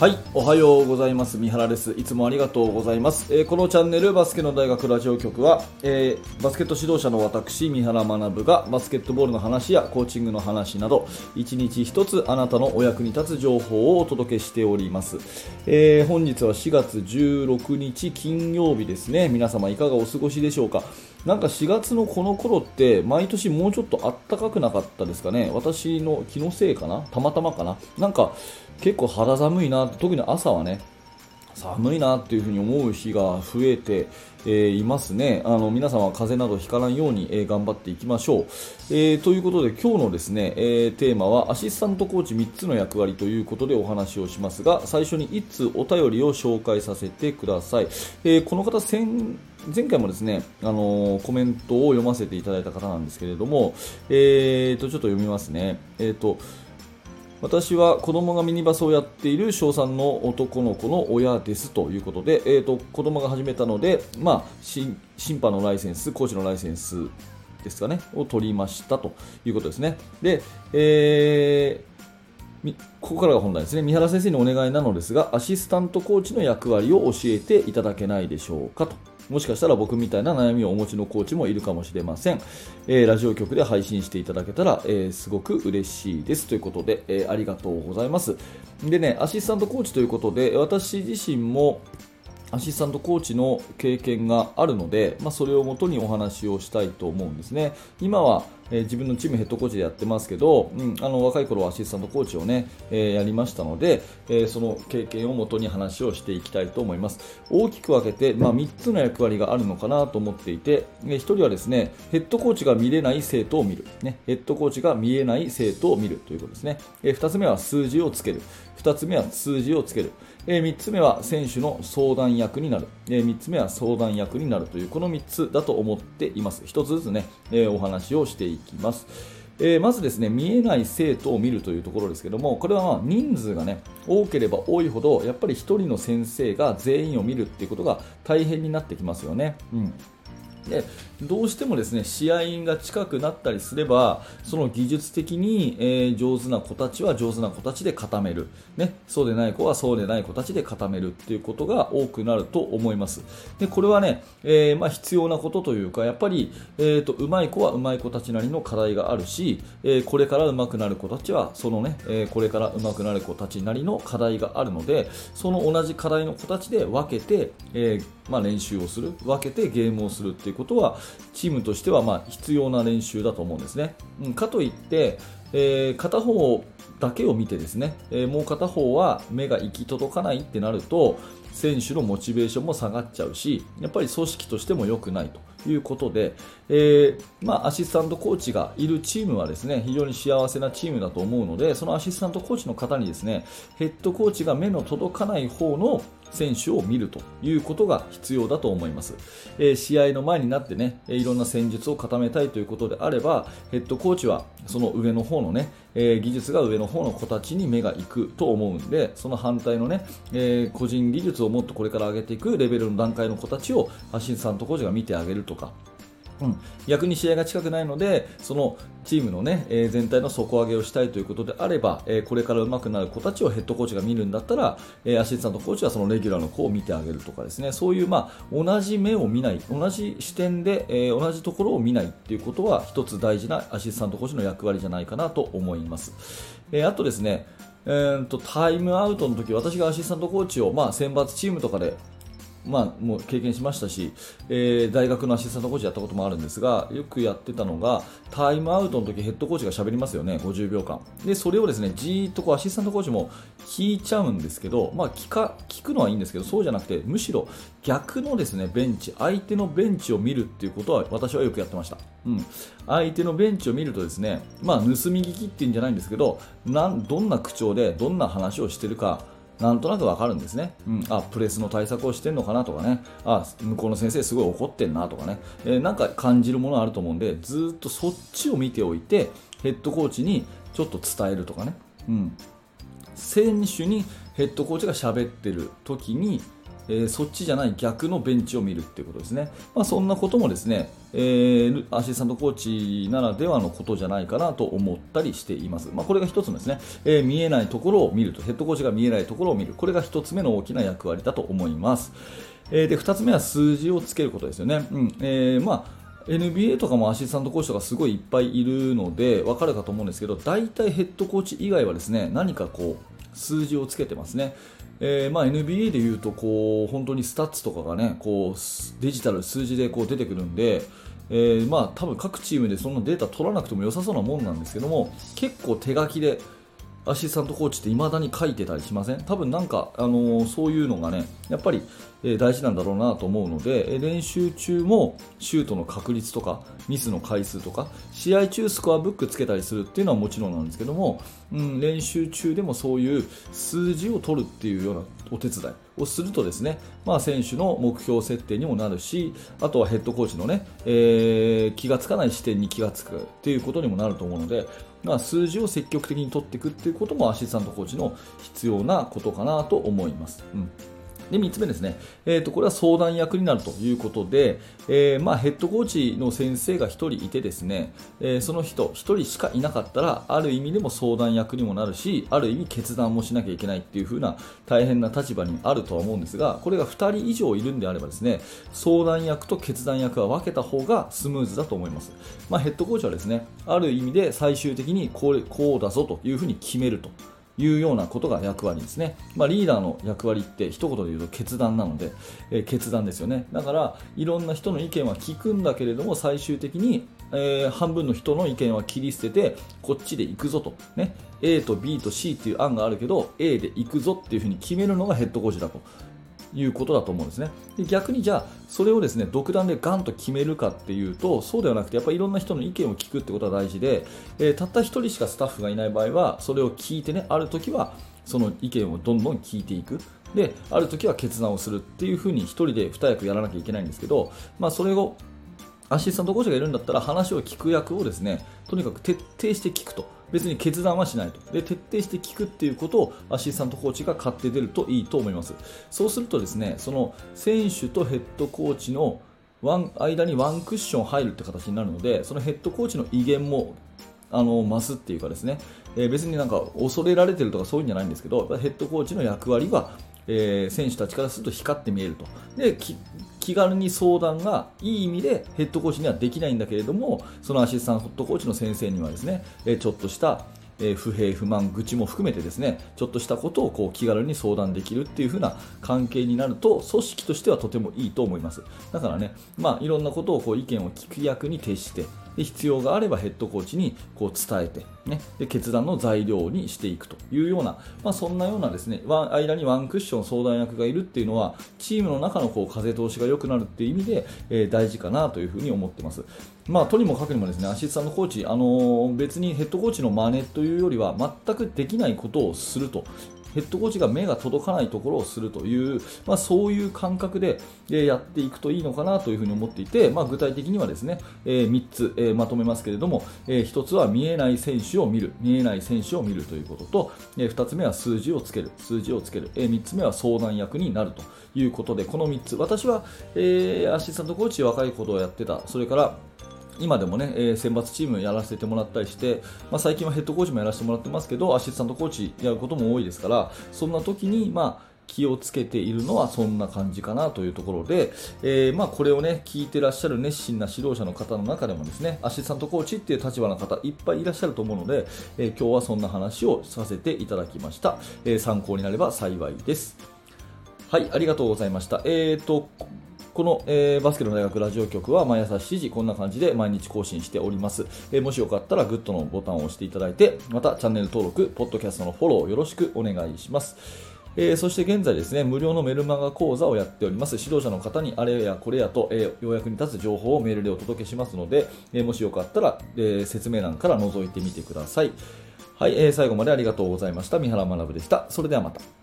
はい、おはようございます。三原です。いつもありがとうございます。えーこのチャンネルバスケの大学ラジオ局は、えーバスケット指導者の私、三原学がバスケットボールの話やコーチングの話など、一日一つあなたのお役に立つ情報をお届けしております。えー本日は4月16日金曜日ですね。皆様いかがお過ごしでしょうか？なんか4月のこの頃って毎年もうちょっと暖かくなかったですかね？私の気のせいかな？たまたまかな？なんか結構肌寒いな特に朝はね寒いなっていうふに思う日が増えて、えーいますね。あの皆さんは風邪などひかないように、えー頑張っていきましょう、えーということで今日のですね、えテーマはアシスタントコーチ3つの役割ということでお話をしますが最初に1通お便りを紹介させてください、えこの方先前回もですね、あのーコメントを読ませていただいた方なんですけれども、えーとちょっと読みますね。えーと私は子供がミニバスをやっている小3の男の子の親ですということで、えー、と子供が始めたので、まあ、審判のライセンス、コーチのライセンスですかね、を取りましたということですね。で、えーここからが本題ですね。三原先生にお願いなのですが、アシスタントコーチの役割を教えていただけないでしょうかと。もしかしたら僕みたいな悩みをお持ちのコーチもいるかもしれません。えーラジオ局で配信していただけたら、えーすごく嬉しいですということで、えありがとうございます。でね、アシスタントコーチということで、私自身もアシスタントコーチの経験があるので、まあ、それをもとにお話をしたいと思うんですね。今は、えー自分のチームヘッドコーチでやってますけど、うん、あの若い頃はアシスタントコーチをね、えーやりましたので、えーその経験をもとに話をしていきたいと思います。大きく分けて、まあ、3つの役割があるのかなと思っていて、え1人はですね、ヘッドコーチが見れない生徒を見る、ね、ヘッドコーチが見えない生徒を見るということですね。え2つ目は数字をつける。2つ目は数字をつける。え3つ目は選手の相談役になる、え3つ目は相談役になるというこの3つだと思っています1つずつね、えお話をしていきます。えーまずですね見えない生徒を見るというところですけどもこれはま人数がね多ければ多いほどやっぱり1人の先生が全員を見るっていうことが大変になってきますよね、うん、でどうしてもですね試合が近くなったりすればその技術的に、えー上手な子たちは上手な子たちで固める、ね、そうでない子はそうでない子たちで固めるっていうことが多くなると思います。でこれはね、えーまあ、必要なことというかやっぱり、えー、と上手い子は上手い子たちなりの課題があるし、えーこれから上手くなる子たちはそのね、えこれから上手くなる子たちなりの課題があるのでその同じ課題の子たちで分けて、えまあ、練習をする。分けてゲームをするっていうことはチームとしてはま必要な練習だと思うんですね、うん、かといって、えー片方だけを見てですね、えーもう片方は目が行き届かないってなると選手のモチベーションも下がっちゃうしやっぱり組織としても良くないということで、えーまあ、アシスタントコーチがいるチームはですね非常に幸せなチームだと思うのでそのアシスタントコーチの方にですねヘッドコーチが目の届かない方の選手を見るということが必要だと思います、えー試合の前になってねいろんな戦術を固めたいということであればヘッドコーチはその上の方のね、えー技術が上の方の子たちに目がいくと思うんでその反対のね、えー個人技術をもっとこれから上げていくレベルの段階の子たちをアシスタントコーチが見てあげるとかうん、逆に試合が近くないのでそのチームの、ねえー全体の底上げをしたいということであれば、えーこれから上手くなる子たちをヘッドコーチが見るんだったら、えーアシスタントコーチはそのレギュラーの子を見てあげるとかですねそういう、まあ、同じ目を見ない同じ視点で、えー同じところを見ないっていうことは一つ大事なアシスタントコーチの役割じゃないかなと思います。えーあとですねえーとタイムアウトの時私がアシスタントコーチを、まあ、選抜チームとかでまあ、もう経験しましたし、えー大学のアシスタントコーチやったこともあるんですがよくやってたのがタイムアウトの時ヘッドコーチが喋りますよね50秒間。でそれをですねじーっとこうアシスタントコーチも聞いちゃうんですけど、まあ、聞か聞くのはいいんですけどそうじゃなくてむしろ逆のですねベンチ相手のベンチを見るっていうことは私はよくやってました、うん、相手のベンチを見るとですね、まあ、盗み聞きっていうんじゃないんですけどなんどんな口調でどんな話をしてるかなんとなくわかるんですね、うん、あプレスの対策をしてるのかなとかね。あ向こうの先生すごい怒ってんなとかね、えーなんか感じるものあると思うんでずーっとそっちを見ておいてヘッドコーチにちょっと伝えるとかね、うん、選手にヘッドコーチが喋ってる時に、えーそっちじゃない逆のベンチを見るっていうことですね、まあ、そんなこともですねえー、アシスタントコーチならではのことじゃないかなと思ったりしています。まあ、これが1つのですね、えー、見えないところを見ると、ヘッドコーチが見えないところを見る、これが1つ目の大きな役割だと思います。えー、で2つ目は数字をつけることですよね。うんえーまあ NBA とかもアシスタントコーチとかすごいいっぱいいるので分かるかと思うんですけど大体ヘッドコーチ以外はですね何かこう数字をつけてますね。えーまあ、NBA でいうとこう本当にスタッツとかがねこうデジタル数字でこう出てくるんで、えー、まあ多分各チームでそのデータ取らなくても良さそうなもんなんですけども結構手書きでアシスタントコーチって未だに書いてたりしません？多分なんか、あのー、そういうのがねやっぱり、えー、大事なんだろうなと思うので、え、練習中もシュートの確率とかミスの回数とか試合中スコアブックつけたりするっていうのはもちろんなんですけども、うん、練習中でもそういう数字を取るっていうようなお手伝いをするとですね、まあ、選手の目標設定にもなるしあとはヘッドコーチのね、えー、気がつかない視点に気がつくっていうことにもなると思うのでまあ、数字を積極的に取っていくっていうこともアシスタントコーチの必要なことかなと思います。うんで3つ目ですね、えーと、これは相談役になるということで、えー、まあ、ヘッドコーチの先生が1人いてですね、えー、その人1人しかいなかったらある意味でも相談役にもなるしある意味決断もしなきゃいけないっていう風な大変な立場にあるとは思うんですがこれが2人以上いるんであればですね相談役と決断役は分けた方がスムーズだと思います、まあ、ヘッドコーチはですねある意味で最終的にこれこうだぞというふうに決めると。いうようなことが役割ですね、まあ、リーダーの役割って一言で言うと決断なので、えー、決断ですよね。だからいろんな人の意見は聞くんだけれども最終的に、えー、半分の人の意見は切り捨ててこっちで行くぞと、ね、A と B と C っていう案があるけど A で行くぞっていうふうに決めるのがヘッドコーチだと。いうことだと思うんですね。で逆にじゃあ、それをですね、独断でガンと決めるかっていうと、そうではなくて、やっぱりいろんな人の意見を聞くってことは大事で、えー、たった1人しかスタッフがいない場合は、それを聞いてね、ある時はその意見をどんどん聞いていく。で、ある時は決断をするっていうふうに1人で2役やらなきゃいけないんですけど、まあ、それをアシスタントコーチがいるんだったら話を聞く役をですね、とにかく徹底して聞くと。別に決断はしないと。で徹底して聞くっていうことをアシスタントコーチが買って出るといいと思います。そうするとですねその選手とヘッドコーチのワン間にワンクッション入るって形になるのでそのヘッドコーチの威厳もあの増すっていうかですね、えー、別になんか恐れられてるとかそういうんじゃないんですけどヘッドコーチの役割はえー、選手たちからすると光って見えると。で気軽に相談がいい意味でヘッドコーチにはできないんだけれどもそのアシスタントコーチの先生にはですね、えちょっとしたえ不平不満愚痴も含めてですねちょっとしたことをこう気軽に相談できるっていう風な関係になると組織としてはとてもいいと思います。だからねまあいろんなことをこう意見を聞く役に徹してで必要があればヘッドコーチにこう伝えて、ね、で決断の材料にしていくというような、まあ、そんなようなですね間にワンクッション相談役がいるっていうのはチームの中のこう風通しが良くなるっていう意味で、えー、大事かなというふうに思ってます。まあ、とにもかくにもですねアシスタントコーチ、あのー、別にヘッドコーチの真似というよりは全くできないことをするとヘッドコーチが目が届かないところをするという、まあ、そういう感覚でやっていくといいのかなというふに思っていて、まあ、具体的にはですね、え、3つ、え、まとめますけれども、え、1つは見えない選手を見る、見えない選手を見るということと、え、2つ目は数字をつける、数字をつける、え、3つ目は相談役になるということで、この3つ、私は、えー、アシスタントコーチ若いことをやってた、それから今でもね、えー、選抜チームやらせてもらったりして、まあ、最近はヘッドコーチもやらせてもらってますけど、アシスタントコーチやることも多いですから、そんな時に、まあ、気をつけているのはそんな感じかなというところで、えー、まあ、これをね聞いてらっしゃる熱心な指導者の方の中でもですねアシスタントコーチっていう立場の方いっぱいいらっしゃると思うので、えー、今日はそんな話をさせていただきました、え、参考になれば幸いです。はいありがとうございました。えーとこの、えー、バスケの大学ラジオ局は毎朝7時こんな感じで毎日更新しております、えー、もしよかったらグッドのボタンを押していただいてまたチャンネル登録ポッドキャストのフォローよろしくお願いします。えー、そして現在ですね無料のメルマガ講座をやっております。指導者の方にあれやこれやと、えー、ようやくに立つ情報をメールでお届けしますので、えー、もしよかったら、え説明欄から覗いてみてください。はい、え最後までありがとうございました。三原学でした。それではまた。